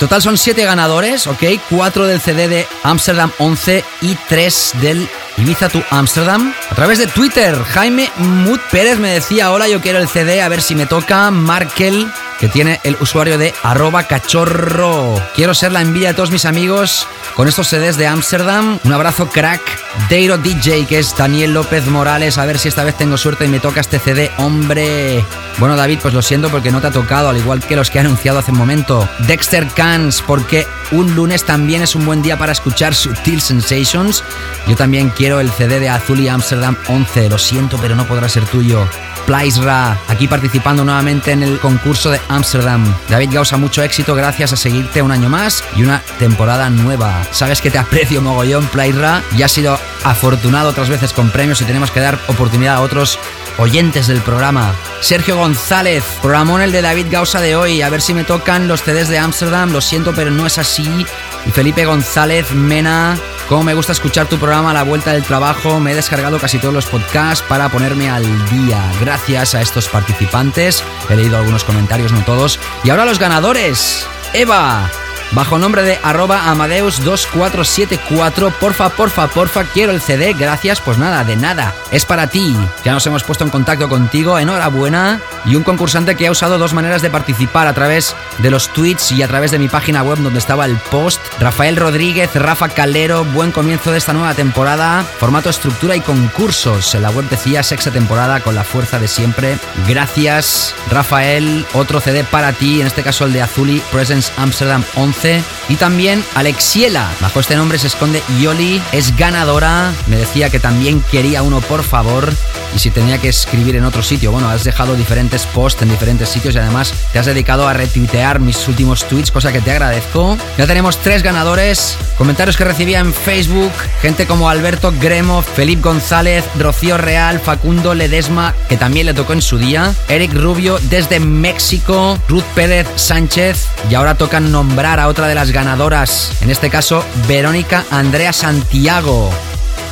total son 7 ganadores, ¿ok? 4 del CD de Amsterdam 11 y 3 del Ibiza to Amsterdam. A través de Twitter, Jaime Mut Pérez me decía, hola, yo quiero el CD, a ver si me toca. Markel, que tiene el usuario de arroba cachorro. Quiero ser la envidia de todos mis amigos con estos CDs de Amsterdam. Un abrazo crack. Deiro DJ, que es Daniel López Morales. A ver si esta vez tengo suerte y me toca este CD. Hombre. Bueno, David, pues lo siento porque no te ha tocado, al igual que los que he anunciado hace un momento. Dexter Cans, porque un lunes también es un buen día para escuchar Sutil Sensations. Yo también quiero el CD de Azul y Amsterdam 11. Lo siento, pero no podrá ser tuyo. Plaisra, aquí participando nuevamente en el concurso de Amsterdam. David Gausa, mucho éxito, gracias a seguirte un año más y una temporada nueva. Sabes que te aprecio mogollón, Plaisra, y has sido afortunado otras veces con premios y tenemos que dar oportunidad a otros oyentes del programa. Sergio González, programón el de David Gausa de hoy, a ver si me tocan los CDs de Amsterdam, lo siento, pero no es así. Y Felipe González Mena, como me gusta escuchar tu programa la vuelta del trabajo, me he descargado casi todos los podcasts para ponerme al día. Gracias a estos participantes, he leído algunos comentarios, no todos. Y ahora los ganadores. Eva, bajo nombre de arroba amadeus2474. Porfa, porfa, porfa, quiero el CD. Gracias, pues nada, de nada. Es para ti. Ya nos hemos puesto en contacto contigo. Enhorabuena. Y un concursante que ha usado dos maneras de participar a través de los tweets y a través de mi página web donde estaba el post. Rafael Rodríguez, Rafa Calero, buen comienzo de esta nueva temporada. Formato, estructura y concursos. En la web decía sexta temporada con la fuerza de siempre. Gracias, Rafael. Otro CD para ti, en este caso el de Azuli Presence Amsterdam 11. Y también Alexiela. Bajo este nombre se esconde Yoli. Es ganadora. Me decía que también quería uno, por favor. Y si tenía que escribir en otro sitio. Bueno, has dejado diferentes posts en diferentes sitios y además te has dedicado a retuitear mis últimos tweets, cosa que te agradezco. Ya tenemos tres ganadores. Comentarios que recibía en Facebook. Gente como Alberto Gremo, Felipe González, Rocío Real, Facundo Ledesma, que también le tocó en su día. Eric Rubio desde México. Ruth Pérez Sánchez. Y ahora toca nombrar a otra de las ganadoras. En este caso, Verónica Andrea Santiago.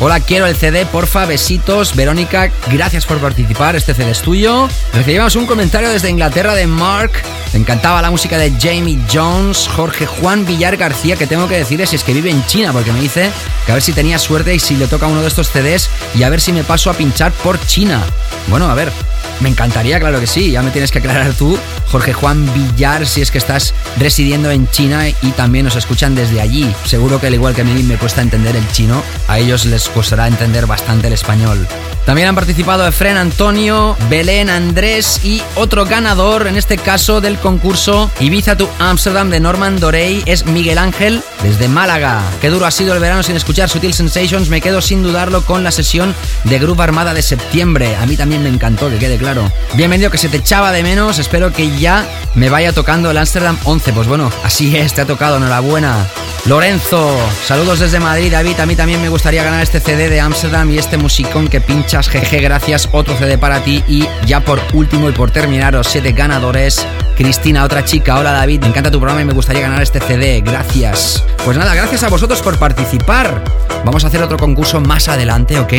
Hola, quiero el CD, porfa, besitos. Verónica, gracias por participar, este CD es tuyo. Recibimos un comentario desde Inglaterra de Mark. Me encantaba la música de Jamie Jones, Jorge Juan Villar García, que tengo que decirles es que vive en China, porque me dice que a ver si tenía suerte y si le toca uno de estos CDs y a ver si me paso a pinchar por China. Bueno, a ver, me encantaría, claro que sí. Ya me tienes que aclarar tú, Jorge Juan Villar, si es que estás residiendo en China y también nos escuchan desde allí. Seguro que al igual que a mí me cuesta entender el chino, a ellos les costará entender bastante el español. También han participado Efren Antonio, Belén Andrés y otro ganador, en este caso del concurso Ibiza to Amsterdam de Norman Dorey, es Miguel Ángel desde Málaga. Qué duro ha sido el verano sin escuchar Sutil Sensations, me quedo sin dudarlo con la sesión de Groove Armada de septiembre. A mí también me encantó, que quede claro. Bienvenido, que se te echaba de menos, espero que ya me vaya tocando el Amsterdam 11. Pues bueno, así es, te ha tocado, enhorabuena. Lorenzo, saludos desde Madrid, David. A mí también me gustaría ganar este CD de Amsterdam y este musicón que GG, gracias. Otro CD para ti. Y ya por último y por terminar, los siete ganadores. Cristina, otra chica. Hola David, me encanta tu programa y me gustaría ganar este CD. Gracias. Pues nada, gracias a vosotros por participar. Vamos a hacer otro concurso más adelante, ¿ok?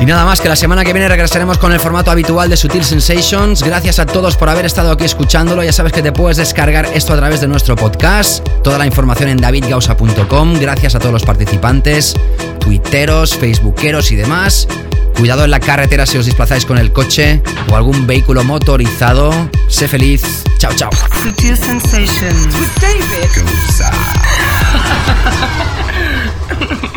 Y nada más que la semana que viene regresaremos con el formato habitual de Sutil Sensations. Gracias a todos por haber estado aquí escuchándolo. Ya sabes que te puedes descargar esto a través de nuestro podcast. Toda la información en davidgausa.com. Gracias a todos los participantes, tuiteros, facebookeros y demás. Cuidado en la carretera si os desplazáis con el coche o algún vehículo motorizado. Sé feliz. Chao, chao. *laughs*